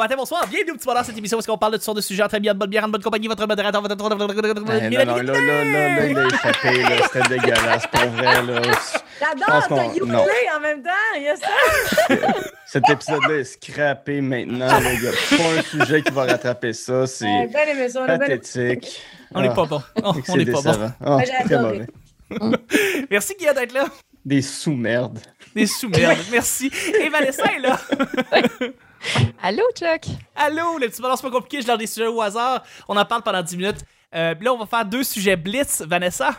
matin, bonsoir. Bienvenue au petit bonheur cette émission où on parle de toutes sortes de sujets en très bien, de bonne bière, en bonne compagnie, votre modérateur, votre... Ben, non, non, là, là, là, il a échappé, là. C'était dégueulasse, pour vrai, là. J'adore, t'as qu'on- non. en même temps. Il y a ça. Cet épisode-là est scrappé maintenant. là. Il n'y a pas un sujet qui va rattraper ça. C'est ça. pathétique. On n'est Ah, pas bon. Oh, c'est on n'est pas bon. Ah, très mauvais. Merci, Guillaume, d'être là. Des sous-merdes. Des sous-merdes. Merci. Et Vanessa est là. Allô, Chuck? Allô, le petit c'est pas compliqué. Je lance des sujets au hasard. On en parle pendant 10 minutes. Euh, là, on va faire deux sujets blitz. Vanessa,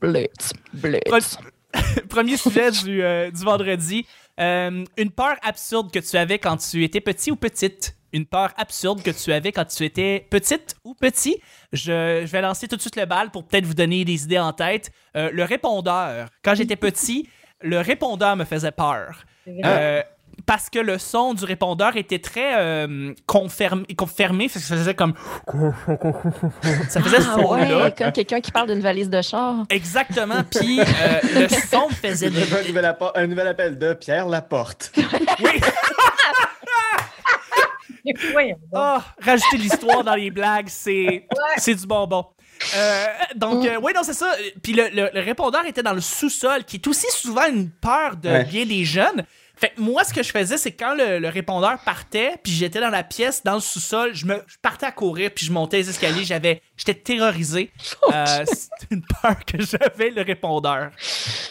Blitz, blitz. Pre- premier sujet du, euh, du vendredi. Euh, une peur absurde que tu avais quand tu étais petit ou petite. Une peur absurde que tu avais quand tu étais petite ou petit. Je, je vais lancer tout de suite le bal pour peut-être vous donner des idées en tête. Le répondeur. Quand j'étais petit, le répondeur me faisait peur. Euh, parce que le son du répondeur était très euh, confirmé, confirmé, parce que ça faisait comme. ça faisait ce Ah ouais, comme quelqu'un qui parle d'une valise de char. Exactement. Puis euh, le son faisait. Un nouvel, un nouvel appel de Pierre Laporte. Oui. Ah, rajouter l'histoire dans les blagues, c'est c'est du bonbon. Euh, donc, euh, oui, non, c'est ça. Puis le, le- le répondeur était dans le sous-sol, qui est aussi souvent une peur de Ouais. bien des jeunes. Fait que moi, ce que je faisais, c'est quand le, le répondeur partait, puis j'étais dans la pièce, dans le sous-sol, je me je partais à courir, puis je montais les escaliers, j'avais, j'étais terrorisé. Euh, c'est une peur que j'avais, le répondeur.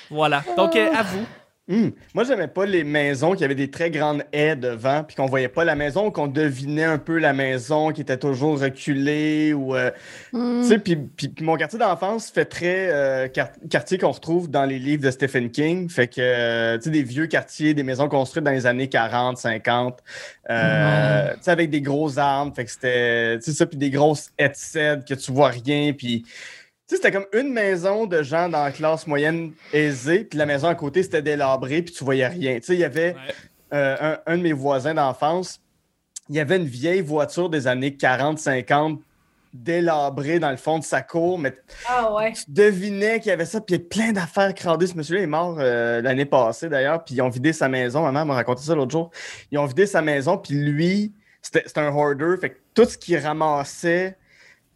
Voilà. Donc, euh, à vous. Hum. Moi, j'aimais pas les maisons qui avaient des très grandes haies devant, puis qu'on voyait pas la maison, qu'on devinait un peu la maison qui était toujours reculée ou. euh, Hmm. Tu sais, puis, mon quartier d'enfance fait très euh, quar- quartier qu'on retrouve dans les livres de Stephen King. Fait que, euh, tu sais, des vieux quartiers, des maisons construites dans les années 40, 50, euh, tu sais, avec des gros arbres. Fait que c'était, tu sais, ça, puis des grosses headsets que tu vois rien, puis. Tu sais, c'était comme une maison de gens dans la classe moyenne aisée, puis la maison à côté, c'était délabré, puis tu voyais rien. Tu sais, il y avait Ouais. euh, un, un de mes voisins d'enfance, il y avait une vieille voiture des années 40-50 délabrée dans le fond de sa cour, mais Ah ouais. tu devinais qu'il y avait ça, puis il y a plein d'affaires crandées. Ce monsieur-là est mort euh, l'année passée d'ailleurs, puis ils ont vidé sa maison. Ma mère m'a raconté ça l'autre jour. Ils ont vidé sa maison, puis lui, c'était c'était un hoarder, fait que tout ce qu'il ramassait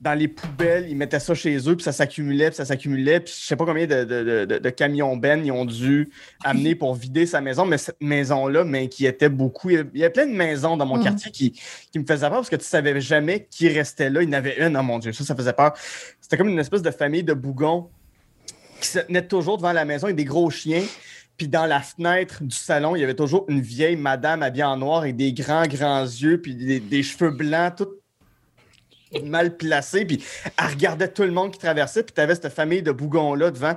dans les poubelles, ils mettaient ça chez eux, puis ça s'accumulait, puis ça s'accumulait, puis je sais pas combien de, de, de- de- de camions Ben ils ont dû amener pour vider sa maison, mais cette maison-là m'inquiétait beaucoup. Il y, a, il y a plein de maisons dans mon Mhm. quartier qui, qui me faisaient peur parce que tu savais jamais qui restait là. Il y en avait une, oh mon Dieu, ça, ça faisait peur. C'était comme une espèce de famille de bougons qui se tenaient toujours devant la maison avec des gros chiens. Puis dans la fenêtre du salon, il y avait toujours une vieille madame habillée en noir avec des grands, grands yeux, puis des, des cheveux blancs, tout mal placés. Puis elle regardait tout le monde qui traversait, puis tu avais cette famille de bougons-là devant.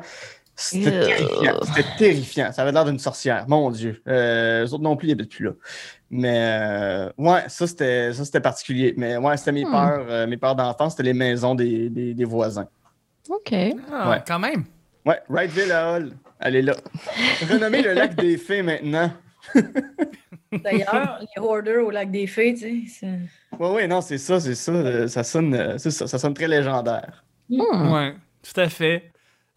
C'était terrifiant. C'était terrifiant. Ça avait l'air d'une sorcière. Mon Dieu. Euh, eux autres non plus, ils n'habitent plus là. Mais euh, ouais, ça c'était ça c'était particulier. Mais ouais, c'était mes Hmm. peurs, euh, mes peurs d'enfance, c'était les maisons des, des, des voisins. OK. Ah, Ouais. quand même. Ouais, Wrightville Hall, elle est là. Renommé le lac des fées maintenant. D'ailleurs, les hoarders au lac des fées, tu sais. Ouais, ouais, non, c'est ça, c'est ça. euh, Ça sonne, euh, ça, ça sonne très légendaire. Hmm. Ouais, tout à fait.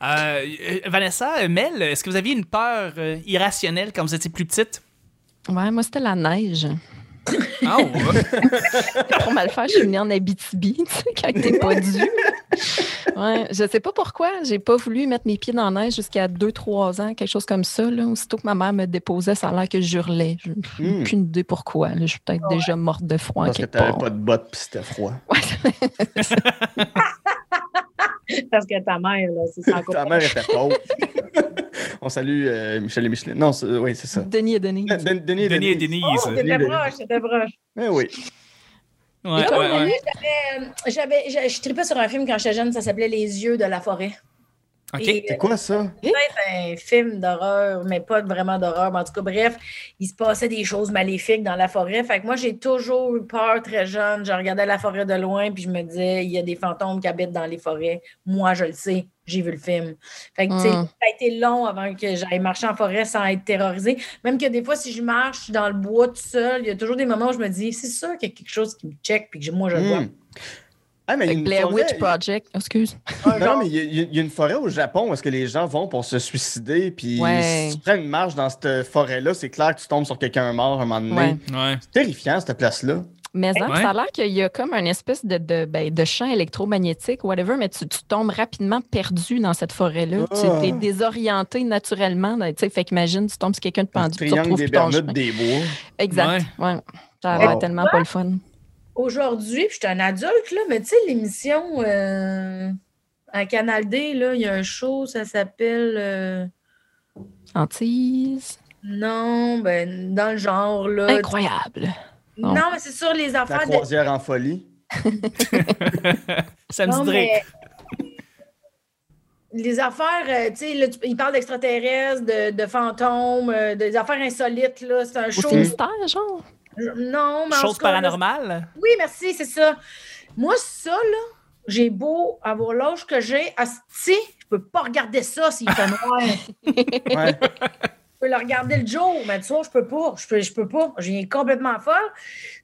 Euh, Vanessa, Mel, est-ce que vous aviez une peur euh, irrationnelle quand vous étiez plus petite? Ouais, moi, c'était la neige. Ah, ouais. Pour mal faire, je suis venue en Abitibi, tu sais, quand t'es pas dû. Ouais, je sais pas pourquoi. J'ai pas voulu mettre mes pieds dans la neige jusqu'à 2-3 ans, quelque chose comme ça. Là. Aussitôt que ma mère me déposait, ça a l'air que je hurlais. Je n'ai Hmm. aucune idée pourquoi. là. Je suis peut-être déjà morte de froid. Parce que t'avais pas de bottes pis c'était froid. Parce que ta mère, là, c'est ça encore. Ta mère était pauvre. On salue euh, Michel et Micheline. Non, c'est- oui, c'est ça. Denis et Denis. Den- Den- Denis et Denis et Denise. Denise. Oh, t'étais proche, t'étais proche. Eh oui. Ouais, Denis, ouais. j'avais- je tripais sur un film quand j'étais jeune, ça s'appelait Les yeux de la forêt. Ok. Et, C'est quoi ça? peut-être un film d'horreur, mais pas vraiment d'horreur. Mais en tout cas, bref, il se passait des choses maléfiques dans la forêt. Fait que moi, j'ai toujours eu peur très jeune. Je regardais la forêt de loin, puis je me disais, il y a des fantômes qui habitent dans les forêts. Moi, je le sais. J'ai vu le film. Fait que, tu sais, Mm. ça a été long avant que j'aille marcher en forêt sans être terrorisée. Même que des fois, si je marche dans le bois tout seul, il y a toujours des moments où je me dis, c'est sûr qu'il y a quelque chose qui me check, puis que moi, je le vois. Hmm. Ah, mais une Blair forêt- Witch Project. Oh, excuse. Un Non, mais il y, a- il y une forêt au Japon où est-ce que les gens vont pour se suicider, puis Ouais. si tu prends une marche dans cette forêt-là, c'est clair que tu tombes sur quelqu'un mort à un moment donné. Ouais. Ouais. C'est terrifiant, cette place-là. Mais hein, Ouais. ça a l'air qu'il y a comme une espèce de, de, ben, de champ électromagnétique, whatever, mais tu, tu tombes rapidement perdu dans cette forêt-là. Ah. Tu es désorienté naturellement. ben, tu sais, Fait qu'imagine, tu tombes sur quelqu'un de Le pendu, tu triangle retrouves des Bermudes des bois. Exact. Ouais. Ça a l'air Wow. tellement pas le fun. Aujourd'hui, je suis un adulte, là, mais tu sais, l'émission euh, à Canal D, là, il y a un show, ça s'appelle. euh, Antise. non, ben, dans le genre, là. Incroyable. Non, mais c'est sur les La affaires de. croisière en folie. Ça me Non, dit direct. mais Les affaires, euh, tu sais, il parle d'extraterrestres, de, de fantômes, euh, des affaires insolites, là. C'est un show. c'est mystère, genre? Non, mais Chose paranormale? Oui, merci, c'est ça. Moi, ça, là, j'ai beau avoir l'âge que j'ai, je peux pas regarder ça s'il fait noir. Ouais. Je peux le regarder le jour, mais le soir, je peux pas. Je peux, je peux pas. Je viens complètement folle.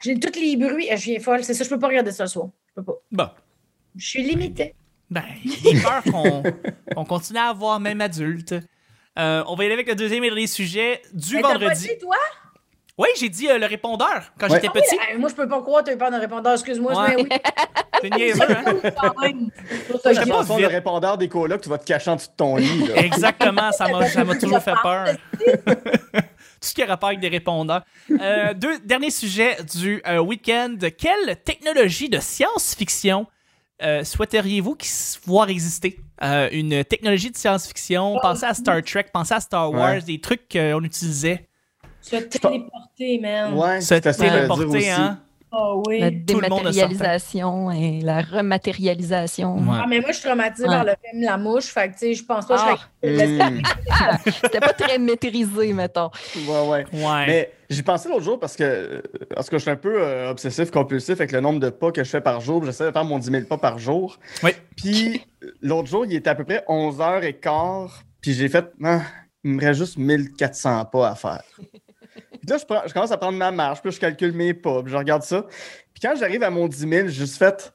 J'ai tous les bruits. Je viens folle. C'est ça, je peux pas regarder ça le soir. Je peux pas. Bon. Je suis limitée. Ben, est peur qu'on continue à avoir même adulte. Euh, on va y aller avec le deuxième et dernier sujet du Mais t'as pas vendredi. dit, toi? Oui, j'ai dit euh, le répondeur quand Ouais. j'étais petit. Euh, moi, je peux pas croire que tu as eu peur d'un répondeur. Excuse-moi. Ouais. mais oui. C'est niaiseux, hein? Sans vite. le répondeur des colocs, tu vas te cacher en dessous de ton lit. là. Exactement, ça m'a toujours fait peur. Tout ce qui a rapport avec des répondeurs. Euh, deux derniers sujets du euh, week-end. Quelle technologie de science-fiction euh, souhaiteriez-vous voir exister? Euh, une technologie de science-fiction, pensez à Star Trek, pensez à Star Wars, Ouais. des trucs qu'on utilisait. Se téléporter, man. Ouais, Se téléporter, aussi. hein? Ah oui. La dématérialisation et la rematérialisation. Ouais. Ah, mais moi, je suis traumatisée Ouais. par le film La Mouche. Fait que, tu sais, je pense pas que je. Hmm. C'était pas très maîtrisé, mettons. Ouais, ouais. Ouais. Mais j'y pensais l'autre jour parce que, parce que je suis un peu euh, obsessif, compulsif avec le nombre de pas que je fais par jour. J'essaie de faire mon 10 000 pas par jour. Oui. Puis l'autre jour, il était à peu près 11h15. Puis j'ai fait, Ah, il me reste juste 1400 pas à faire. Puis là, je, prends- je commence à prendre ma marche, puis là, je calcule mes pas, puis je regarde ça. Puis quand j'arrive à mon 10 000, j'ai juste fait,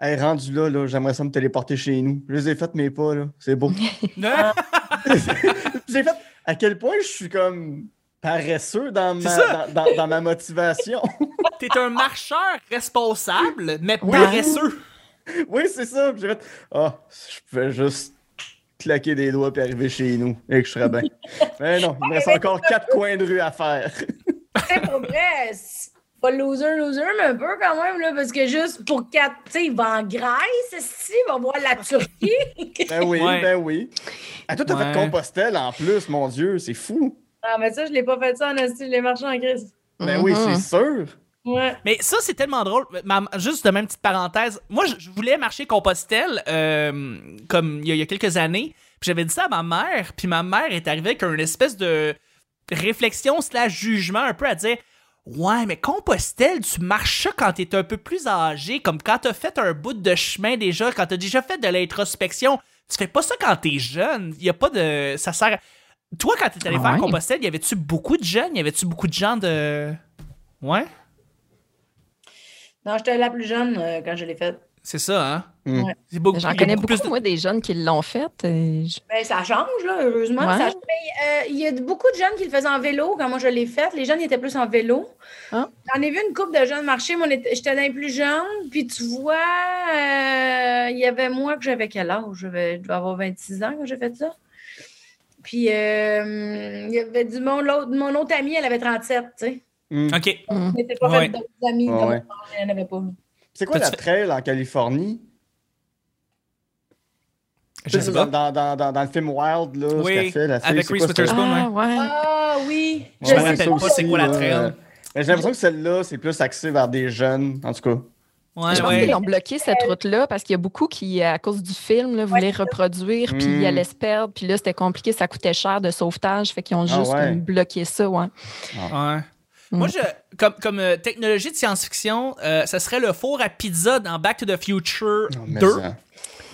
hey, rendu là, là j'aimerais ça me téléporter chez nous. Je les ai fait mes pas, là. C'est beau. j'ai fait à quel point je suis comme paresseux dans ma, dans, dans- dans ma motivation. T'es un marcheur responsable, mais Oui. paresseux. oui, c'est ça. J'ai fait Ah, je pouvais juste claquer des doigts puis arriver chez nous et que je serais bien. Mais non, il me reste encore quatre coins de rue à faire. Sais, pour vrai, c'est pas loser, loser, mais un peu quand même, là, parce que juste pour quatre, tu sais, il va en Grèce, si, il va voir la Turquie? Ben oui, Ouais. ben oui. Ah, toi, t'as Ouais. fait Compostelle en plus, mon Dieu, c'est fou. ah, mais ça, je l'ai pas fait ça en style, les marchands en crise. Ben oui, Mhm. c'est sûr. Ouais. Mais ça, c'est tellement drôle. Ma- juste de même petite parenthèse. Moi, je, je voulais marcher Compostelle euh, comme il y, a, il y a quelques années. Puis j'avais dit ça à ma mère. Puis ma mère est arrivée avec une espèce de réflexion slash jugement un peu à dire Ouais, mais Compostelle, tu marches ça quand t'es un peu plus âgé, comme quand t'as fait un bout de chemin déjà, quand t'as déjà fait de l'introspection. Tu fais pas ça quand t'es jeune. Il y a pas de. Ça sert. à- Toi, quand t'es allé Ah faire? Compostelle, y avait-tu beaucoup de jeunes? Y avait-tu beaucoup de gens de. Ouais? Non, j'étais la plus jeune euh, quand je l'ai faite. C'est ça, hein? Mm. Ouais. Beaucoup- J'en connais beaucoup, plus de- moi, des jeunes qui l'ont fait. et Ben, ça change, là, heureusement. Ouais. Ça change. Mais, euh, il y a beaucoup de jeunes qui le faisaient en vélo quand moi je l'ai fait. Les jeunes ils étaient plus en vélo. Ah. J'en ai vu une couple de jeunes marcher. Moi, j'étais dans les plus jeunes. Puis tu vois, euh, il y avait moi que j'avais quel âge? Je devais avoir 26 ans quand j'ai fait ça. Puis euh, il y avait du mon, mon autre amie, elle avait 37, tu sais. Mm. Ok. Mm. On n'était pas Ouais. fait d'autres amis Ouais, comme ouais. moi, elle n'en avait pas. C'est quoi la trail en Californie? Je sais dans, pas. dans, dans, dans, dans le film Wild, là, ce Oui, qu'elle fait, la fille, avec c'est Reese quoi, c'est- Witherspoon. Ah, ouais. Ah oui! Je me rappelle pas c'est quoi la trail. Mais j'ai l'impression que celle-là, c'est plus axé vers des jeunes, en tout cas. Ouais, je pense ouais. qu'ils ont bloqué cette route-là parce qu'il y a beaucoup qui, à cause du film, là, voulaient reproduire, puis Mm. ils allaient se perdre. Puis là, c'était compliqué, ça coûtait cher de sauvetage. Fait qu'ils ont Ah juste bloqué ça, ouais. Moi, je, comme, comme euh, technologie de science-fiction, euh, ça serait le four à pizza dans Back to the Future Oh, mais 2. ça.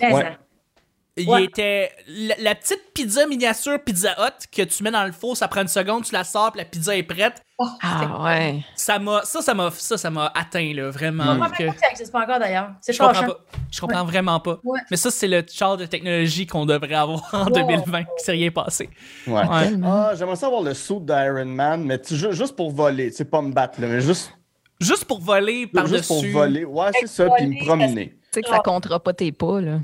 Mais Ouais. Il Ouais. était la, la petite pizza miniature Pizza Hut que tu mets dans le four, ça prend une seconde, tu la sors, puis la pizza est prête. Oh, Ah, ouais. Ça m'a, ça, ça m'a, ça, ça m'a atteint là, vraiment. Je comprends que- même pas que ça n'existe pas encore d'ailleurs. C'est je comprends pas. Je comprends vraiment pas. Ouais. Mais ça, c'est le genre de technologie qu'on devrait avoir en Ouais. 2020, qui s'est rien passé. Ouais. Ouais. Tellement. Ah, j'aimerais ça avoir le suit d'Iron Man, mais tu- juste pour voler, tu sais, pas me battre, là, mais juste Juste pour voler Juste pour par-dessus. voler. Ouais, c'est ça, puis me promener. Tu sais que ça comptera pas tes pas, là.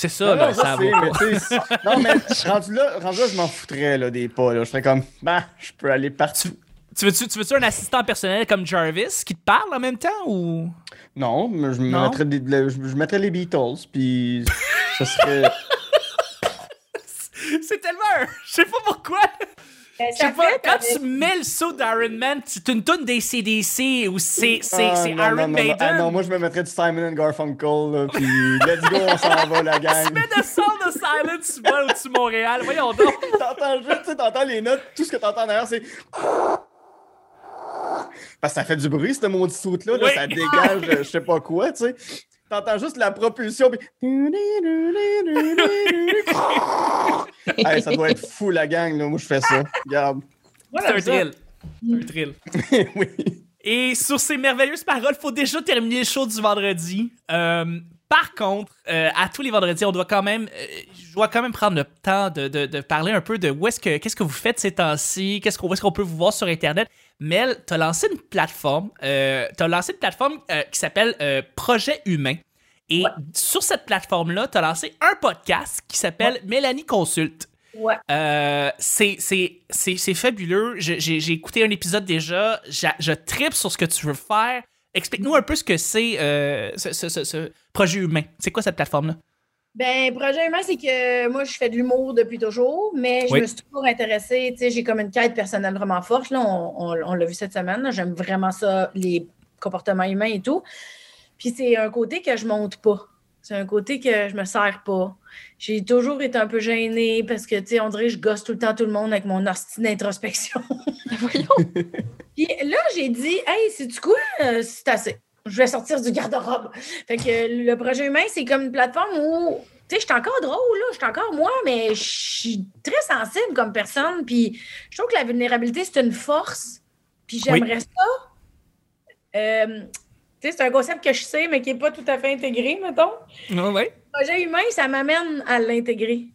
C'est ça, là, ça vaut pas. non, mais rendu là, rendu là, je m'en foutrais là, des pas. Là. Je serais comme, bah, je peux aller partout. Tu veux-tu, tu veux-tu un assistant personnel comme Jarvis qui te parle en même temps ou? Non, mais je, Non? mettrais des- le- je, je mettrais les Beatles, puis ça serait. C'est tellement. un- Je sais pas pourquoi. Ben, Je sais pas, quand tu mets le saut d'Iron Man, c'est une tonne des CDC ou c'est, c'est, Ah, c'est non, Iron non. Maiden. Ah non, moi je me mettrais du Simon and Garfunkel, là, puis let's go, on s'en va, la Tu gang. mets de Sound of Silence, tu voles au-dessus de Montréal. Voyons donc. T'entends juste, tu sais, t'entends les notes, tout ce que t'entends derrière, c'est. Parce que ça fait du bruit, ce maudit soute-là, Oui. ça dégage, euh, je sais pas quoi, tu sais. T'entends juste la propulsion, puis. Hey, ça doit être fou, la gang, là. Moi, je fais ça. Regarde. C'est un thrill. C'est un thrill. oui. Et sur ces merveilleuses paroles, faut déjà terminer le show du vendredi. Euh, par contre, euh, à tous les vendredis, on doit quand même, euh, je dois quand même prendre le temps de, de- de parler un peu de où est-ce que, qu'est-ce que vous faites ces temps-ci, qu'est-ce qu'on, où est-ce qu'on peut vous voir sur Internet? Mel, t'as lancé une plateforme, euh, t'as lancé une plateforme euh, qui s'appelle euh, Projet Humain. Et sur cette plateforme-là, t'as lancé un podcast qui s'appelle Mélanie Consulte. Ouais. Euh, c'est, fabuleux. J'ai, j'ai écouté un épisode déjà. Je, je tripe sur ce que tu veux faire. Explique-nous un peu ce que c'est euh, ce, ce- ce- ce projet humain. C'est quoi cette plateforme-là? Ben, projet humain, c'est que moi, je fais de l'humour depuis toujours, mais je Oui. me suis toujours intéressée. Tu sais, j'ai comme une quête personnelle vraiment forte. Là, on on- on l'a vu cette semaine. là. J'aime vraiment ça, les comportements humains et tout. Puis c'est un côté que je monte pas. C'est un côté que je me sers pas. J'ai toujours été un peu gênée parce que, tu sais, on dirait que je gosse tout le temps tout le monde avec mon hostie d'introspection. Voyons. Puis là, j'ai dit, hey, c'est-tu quoi? Euh, c'est assez. Je vais sortir du garde-robe. Fait que euh, le projet humain, c'est comme une plateforme où, tu sais, je suis encore drôle, là, je suis encore moi, mais je suis très sensible comme personne. Puis je trouve que la vulnérabilité, c'est une force. Puis j'aimerais ça. Euh, tu sais, c'est un concept que je sais, mais qui n'est pas tout à fait intégré, mettons. ouais. Le projet humain, ça m'amène à l'intégrer.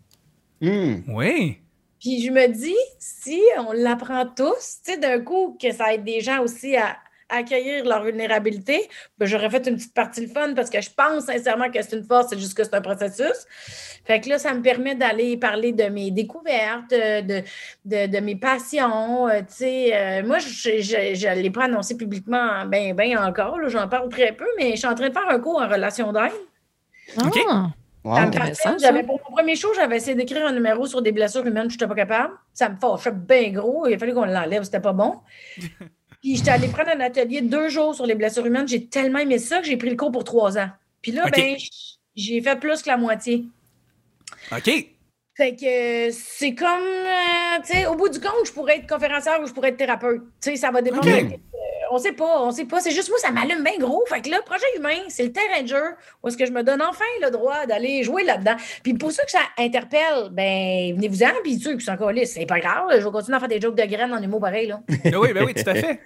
Hmm. Oui. Puis je me dis, si on l'apprend tous, tu sais, d'un coup, que ça aide des gens aussi à accueillir leur vulnérabilité, ben, j'aurais fait une petite partie le fun parce que je pense sincèrement que c'est une force, c'est juste que c'est un processus. Fait que là, ça me permet d'aller parler de mes découvertes, de, de, de mes passions. euh, tu sais, euh, moi, je ne l'ai pas annoncé publiquement, ben, ben encore, j'en parle très peu, mais je suis en train de faire un cours en relation d'aide. OK. Ah, Wow. J'avais, pour mon premier show, j'avais essayé d'écrire un numéro sur des blessures humaines, je n'étais pas capable. Ça me fâchait bien gros. Il a fallu qu'on l'enlève, c'était pas bon. Puis j'étais allée prendre un atelier de deux jours sur les blessures humaines. J'ai tellement aimé ça que j'ai pris le cours pour trois ans. Puis là, ben, j'ai fait plus que la moitié. OK. Fait que euh, c'est comme, euh, tu sais, au bout du compte, je pourrais être conférencière ou je pourrais être thérapeute. Tu sais, ça va dépendre. Ok. de- on sait pas, on sait pas. C'est juste moi, ça m'allume bien gros. Fait que là, projet humain, c'est le terrain de jeu où est-ce que je me donne enfin le droit d'aller jouer là-dedans. Puis pour ceux que ça interpelle, ben, venez-vous-en. Puis ceux qui sont encore c'est pas grave. Je vais continuer à faire des jokes de graines en humour pareil, là. Ben oui, ben oui, tout à fait.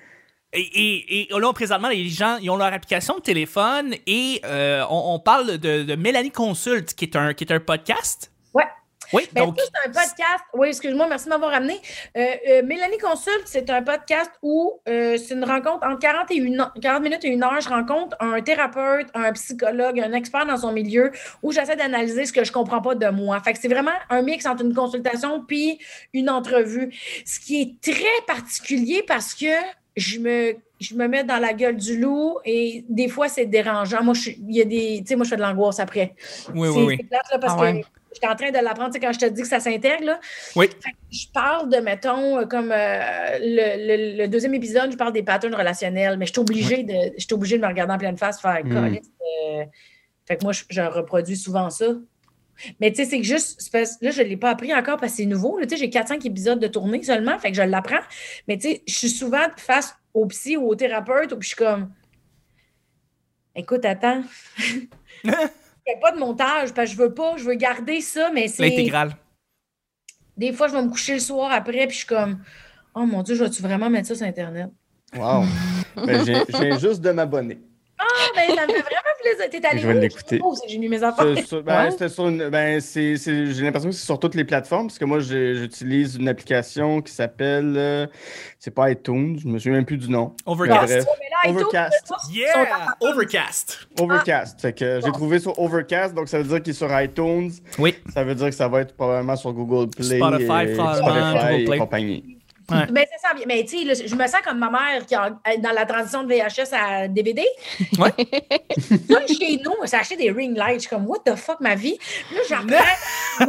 Et, et, et là, présentement, les gens, ils ont leur application de téléphone et euh, on, on parle de, de Mélanie Consulte, qui est un, qui est un podcast. Oui, Ben, donc. c'est un podcast. Oui, excuse-moi, merci de m'avoir amené. Euh, euh, Mélanie Consulte, c'est un podcast où euh, c'est une rencontre entre 40, et une, heure- 40 minutes et une heure. Je rencontre un thérapeute, un psychologue, un expert dans son milieu où j'essaie d'analyser ce que je comprends pas de moi. Fait que c'est vraiment un mix entre une consultation puis une entrevue. Ce qui est très particulier parce que je me, je me mets dans la gueule du loup et des fois, c'est dérangeant. Moi, je, il y a des, tu sais, moi, je fais de l'angoisse après. Oui, oui, oui. c'est plate, là, parce Ah ouais. Que j'étais en train de l'apprendre, tu sais, quand je te dis que ça s'intègre, là. Oui. Je parle de, mettons, euh, comme euh, le, le- le deuxième épisode, je parle des patterns relationnels, mais je suis obligée, de, je suis obligée de me regarder en pleine face, faire Mm. Euh, Fait que moi, je, je reproduis souvent ça. Mais tu sais, c'est que juste, là, je ne l'ai pas appris encore parce que c'est nouveau. Tu sais, j'ai 4-5 épisodes de tournée seulement, fait que je l'apprends. Mais tu sais, je suis souvent face au psy ou au thérapeute, puis je suis comme, écoute, attends. Je fais pas de montage parce que je veux pas, je veux garder ça, mais c'est. L'intégrale. Des fois, je vais me coucher le soir après, puis je suis comme, oh mon Dieu, je vais-tu vraiment mettre ça sur Internet? Wow. Ben, j'ai- juste de m'abonner. Ah, ben, ça me fait vraiment plaisir. T'es allé Je vais l'écouter. Oh, j'ai mis mes affaires. Sur- ben, Ouais. c'était sur une- ben, c'est- c'est- j'ai l'impression que c'est sur toutes les plateformes, parce que moi, j'ai- j'utilise une application qui s'appelle. euh, c'est pas iTunes, je me souviens même plus du nom. Overcast. Overcast. Yeah! Overcast. Overcast. Fait que j'ai Bon. trouvé sur Overcast, donc ça veut dire qu'il est sur iTunes. Oui. Ça veut dire que ça va être probablement sur Google Play. Spotify, et Spotify Google et Play. compagnie. Ouais. Mais c'est ça. Mais tu sais, je me sens comme ma mère qui a, dans la transition de VHS à DVD. Ouais. Là, chez nous, on s'est acheté des ring lights. Je suis comme, what the fuck, ma vie? Là, j'apprends.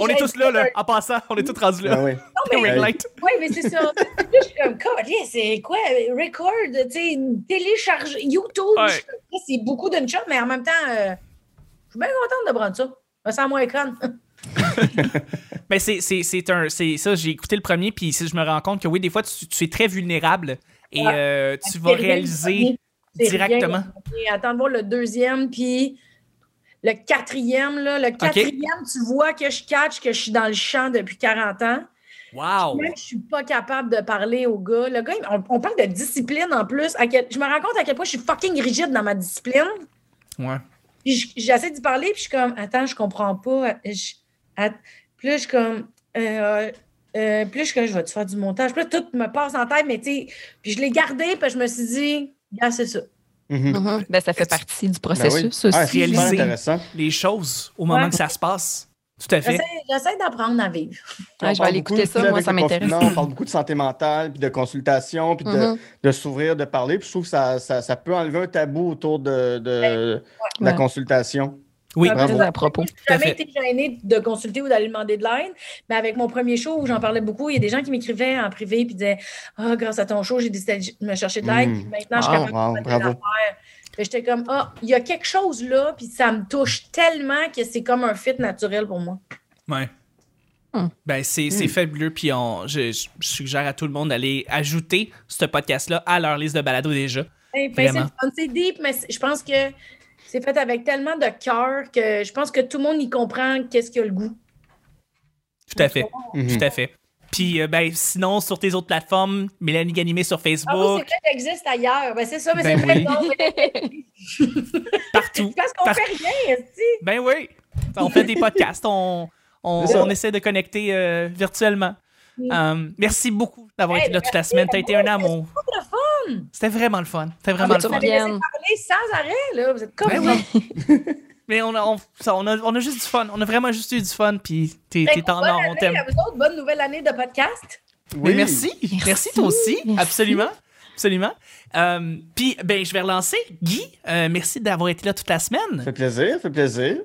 On est tous là, là, en passant. On est tous rendus Ah là. mais- Ring light. Oui, mais c'est ça. Là, je suis comme, c'est quoi? Record, tu sais, télécharge YouTube. Ouais. C'est beaucoup d'une shot, mais en même temps, euh, je suis bien contente de prendre ça. Je me sens moins conne. Mais c'est, c'est, c'est un. C'est ça, j'ai écouté le premier, puis je me rends compte que oui, des fois, tu, tu es très vulnérable et Ouais. euh, tu vas réaliser directement. Attends de voir le deuxième, puis le quatrième. Là, le quatrième, tu vois que je catch que je suis dans le champ depuis 40 ans. Wow! Même je suis pas capable de parler au gars. Le gars, on, on parle de discipline en plus. À quel- je me rends compte à quel point je suis fucking rigide dans ma discipline. Ouais. Puis j'essaie d'y parler, puis je suis comme, attends, je comprends pas. Je, puis là, je suis comme, euh, euh, puis là, je suis comme, je vais-tu faire du montage? Puis là, tout me passe en tête, mais tu sais, puis je l'ai gardé, puis je me suis dit, ah, c'est ça. Mhm. Mhm. Ben, ça fait partie du Ben oui. processus Ah, aussi. Réaliser. intéressant. Les choses au moment Ouais. que ça se passe. Tout à fait. J'essaie j'essaie d'apprendre à vivre. Ouais, je vais aller écouter ça, moi, ça m'intéresse. On parle beaucoup de santé mentale, puis de consultation, puis de, Mhm. de s'ouvrir, de parler. Puis je trouve que ça, ça, ça peut enlever un tabou autour de, de, de la Ouais. consultation. Oui. Très à propos. Jamais été gênée de consulter ou d'aller demander de l'aide. Mais avec mon premier show où j'en parlais beaucoup, il y a des gens qui m'écrivaient en privé puis disaient Ah, grâce à ton show, j'ai décidé de me chercher de l'aide. Mm. Maintenant, je suis Wow, capable wow, de faire bravo. J'étais comme Ah, il y a quelque chose là, puis ça me touche tellement que c'est comme un fit naturel pour moi. Ouais. Hmm. Ben, c'est, c'est Hmm. fabuleux. Puis on, je, je suggère à tout le monde d'aller ajouter ce podcast-là à leur liste de balado déjà. Hey, ben, c'est deep, mais je pense que c'est fait avec tellement de cœur que je pense que tout le monde y comprend qu'est-ce qu'il a le goût. Tout à fait. Mhm. Tout à fait. Puis, euh, ben, sinon, sur tes autres plateformes, Mélanie Ganimé sur Ah oui, Facebook, c'est vrai, ça existe ailleurs. Ben, c'est ça, mais Ben c'est vrai. oui. non, mais- partout. Parce qu'on Par- fait rien, esti. Ben oui. On fait des podcasts, on, on, essaie de connecter euh, virtuellement. Mm. Euh, merci beaucoup d'avoir Hey, été là toute la semaine. T'as été un amour. Fun. C'était vraiment le fun. C'était Ah, vraiment mais le fun. Vienne. parler sans arrêt, là. Vous êtes comme Ben oui. Mais on a, on, ça, on, a, on a juste du fun. On a vraiment juste eu du fun. Puis t'es Ben, t'es en bonne or, on t'aime. vous. Bonne nouvelle année de podcast. Mais Oui. merci. merci. Merci. toi aussi. Merci. Absolument. Absolument. Euh, puis, ben, je vais relancer. Guy, euh, merci d'avoir été là toute la Ça semaine. fait plaisir, ça fait plaisir.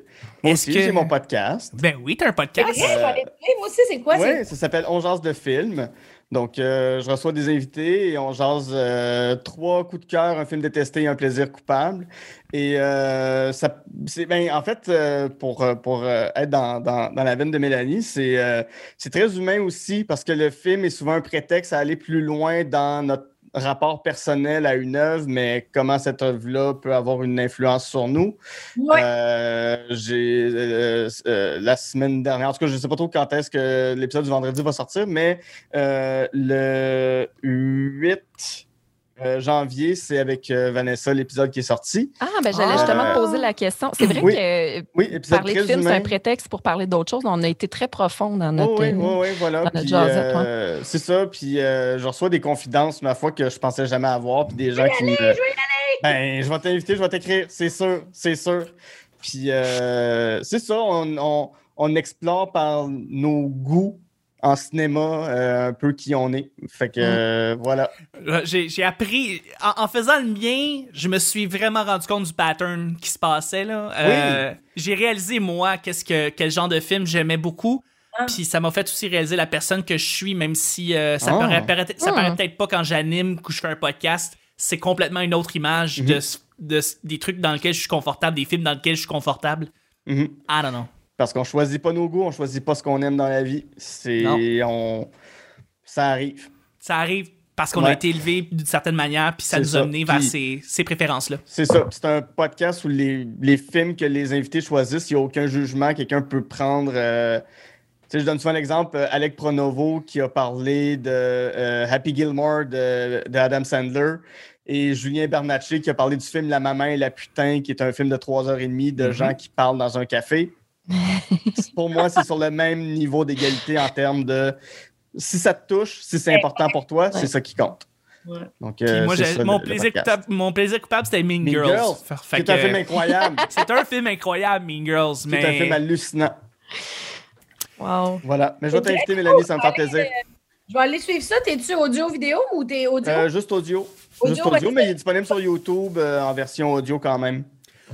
Moi Est-ce aussi, que- j'ai mon podcast. Ben oui, t'as un podcast. écouter. Moi aussi, c'est quoi? Oui, ça s'appelle On jase de film. Donc, euh, je reçois des invités et on jase euh, trois coups de cœur, un film détesté et un plaisir coupable. Et euh, ça, ben, en fait, pour, pour être dans, dans, dans la veine de Mélanie, c'est, c'est très humain aussi parce que le film est souvent un prétexte à aller plus loin dans notre rapport personnel à une œuvre, mais comment cette œuvre-là peut avoir une influence sur nous. Ouais. Euh, j'ai euh, euh, la semaine dernière, en tout cas, je ne sais pas trop quand est-ce que l'épisode du vendredi va sortir, mais le 8 euh, janvier, c'est avec euh, Vanessa l'épisode qui est sorti. Ah, ben j'allais Ah. justement te poser la question. C'est vrai Oui. que Oui, épisode parler de film, c'est un prétexte pour parler d'autres choses. On a été très profond dans Oh, notre. oui, oui, oui, voilà. Puis, euh, C'est ça. Puis euh, je reçois des confidences, ma foi, que je pensais jamais avoir. Puis des gens qui me. Ben, je vais t'inviter, je vais t'écrire, c'est sûr, c'est sûr. Puis euh, c'est ça, on, on- on explore par nos goûts en cinéma euh, un peu qui on est. Fait que euh, voilà. Euh, J'ai appris, en, en faisant le mien, je me suis vraiment rendu compte du pattern qui se passait. là. Euh, J'ai réalisé, moi, qu'est-ce que, quel genre de film j'aimais beaucoup. Ah. Puis ça m'a fait aussi réaliser la personne que je suis, même si euh, ça, Ah. paraît, paraît- ça Ah. paraît peut-être pas quand j'anime, que je fais un podcast. C'est complètement une autre image de, s- des trucs dans lesquels je suis confortable, des films dans lesquels je suis confortable. Mhm. I don't know. Parce qu'on choisit pas nos goûts, on choisit pas ce qu'on aime dans la vie. C'est. On... Ça arrive. Ça arrive parce qu'on a été élevé d'une certaine manière, puis ça nous a mené vers ces, ces préférences-là. C'est ça. C'est un podcast où les, les films que les invités choisissent, il n'y a aucun jugement. Quelqu'un peut prendre. euh, je donne souvent l'exemple, euh, Alec Pronovo qui a parlé de euh, Happy Gilmore de, de Adam Sandler et Julien Bernatchez qui a parlé du film La maman et la putain, qui est un film de trois heures et demie de Mhm. gens qui parlent dans un café. Pour moi, c'est sur le même niveau d'égalité en termes de si ça te touche, si c'est important pour toi, c'est ça qui compte. Ouais. Donc, euh, moi, ça, mon, le- plaisir coupable, mon plaisir coupable, c'était Mean, Mean Girls. C'est un film incroyable. C'est un film incroyable, Mean Girls, C'est mais... un film hallucinant. Wow. Voilà. Mais je vais t'inviter, Mélanie, ça me fait plaisir. Je vais aller suivre ça. T'es-tu audio, vidéo ou t'es audio? Euh, juste audio. Audio, Juste audio, mais il est disponible sur YouTube euh, en version audio quand même.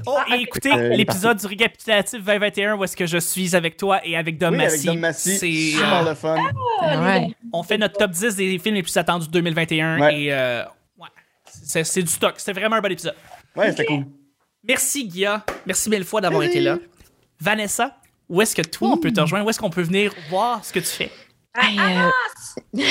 Oh, Ah, et écoutez Euh, l'épisode du récapitulatif 2021 où est-ce que je suis avec toi et avec Dom oui, avec Massy. Dom Massy. C'est, Super euh, le fun. Ah, Ouais. gars. on fait notre top 10 des films les plus attendus de 2021 Ouais. et euh, ouais, c'est, c'est du stock. C'était vraiment un bon épisode. Ouais, c'était cool. Merci Guilla. Merci mille fois d'avoir été là. Vanessa, où est-ce que toi on peut te rejoindre? Où est-ce qu'on peut venir voir ce que tu fais? Ben, euh, ouais,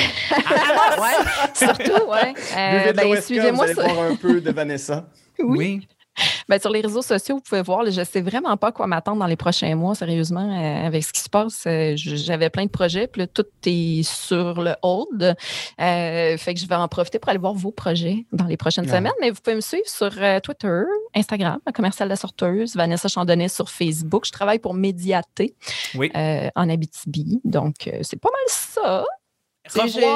surtout, ouais. Euh, ben, vous suivez-moi allez sur... voir un peu de Vanessa. Oui. Ben, sur les réseaux sociaux, vous pouvez voir, je ne sais vraiment pas quoi m'attendre dans les prochains mois, sérieusement, euh, avec ce qui se passe. euh, J'avais plein de projets, puis là, tout est sur le hold. Euh, fait que je vais en profiter pour aller voir vos projets dans les prochaines Ouais. semaines. Mais vous pouvez me suivre sur Twitter, Instagram, la commerciale La Sorteuse, Vanessa Chandonnet sur Facebook. Je travaille pour Médiaté Oui. en Abitibi. Donc, c'est pas mal ça.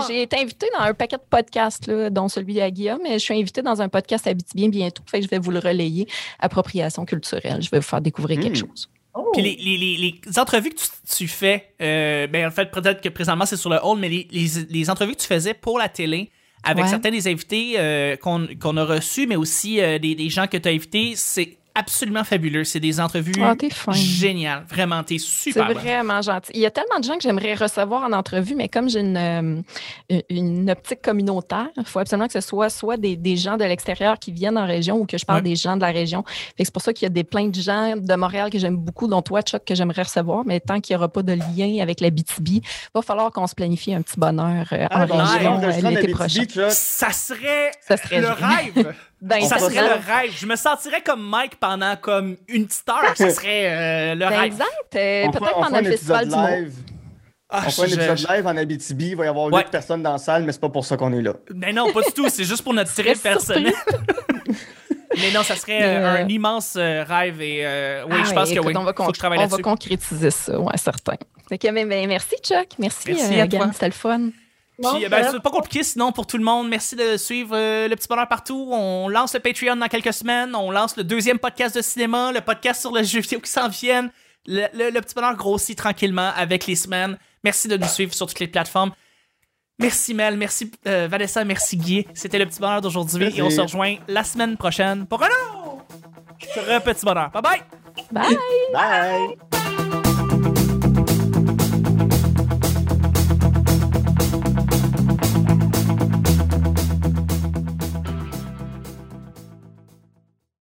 J'ai été invitée dans un paquet de podcasts, là, dont celui à Guillaume, mais je suis invitée dans un podcast Abitibien bientôt. Fait que je vais vous le relayer. Appropriation culturelle. Je vais vous faire découvrir quelque Mm. chose. Oh. Puis les, les- les- les entrevues que tu, tu fais, euh, ben en fait, peut-être que présentement c'est sur le hall, mais les, les- les entrevues que tu faisais pour la télé avec Ouais. certains des invités euh, qu'on qu'on a reçus, mais aussi euh, des, des gens que tu as invités, c'est absolument fabuleux. C'est des entrevues t'es fin. géniales. Vraiment, t'es C'est super bonne. vraiment gentil. Il y a tellement de gens que j'aimerais recevoir en entrevue, mais comme j'ai une, euh, une- une optique communautaire, il faut absolument que ce soit soit des, des gens de l'extérieur qui viennent en région ou que je parle Ouais. des gens de la région. C'est pour ça qu'il y a des, plein de gens de Montréal que j'aime beaucoup, dont toi, Chuck, que j'aimerais recevoir, mais tant qu'il n'y aura pas de lien avec la BTB, il va falloir qu'on se planifie un petit bonheur euh, Ah, en région on euh, l'été prochain. Ça serait Ça serait le rêve. Ben, ça serait le rêve. Je me sentirais comme Mike pendant comme une petite heure. Ça serait euh, le ben, rêve. exact. Euh, Peut-être pendant le festival du live. Ah, On un épisode live en Abitibi. Il va y avoir Ouais. 8 personnes dans la salle, mais c'est pas pour ça qu'on est là. Mais non, pas du tout. C'est juste pour notre trip personnel. Mais non, ça serait Mais, euh, un immense rêve et euh, oui, Ah je pense que écoute, oui. On va, Faut con- que je travaille on va là-dessus. concrétiser ça, ouais, certain. Fait que, mais, mais merci, Chuck. Merci, Merci euh, à toi. Gan, c'était le fun. Bon, Puis, ben, ça- c'est pas compliqué sinon pour tout le monde. Merci de suivre euh, le petit bonheur partout. On lance le Patreon dans quelques semaines. On lance le deuxième podcast de cinéma, le podcast sur le jeu vidéo qui s'en viennent. Le, le- le petit bonheur grossit tranquillement avec les semaines. Merci de nous suivre sur toutes les plateformes. Merci Mel, merci euh, Vanessa, merci Guy. C'était le petit bonheur d'aujourd'hui et on se rejoint la semaine prochaine pour un autre petit bonheur. Bye bye! Bye! Bye!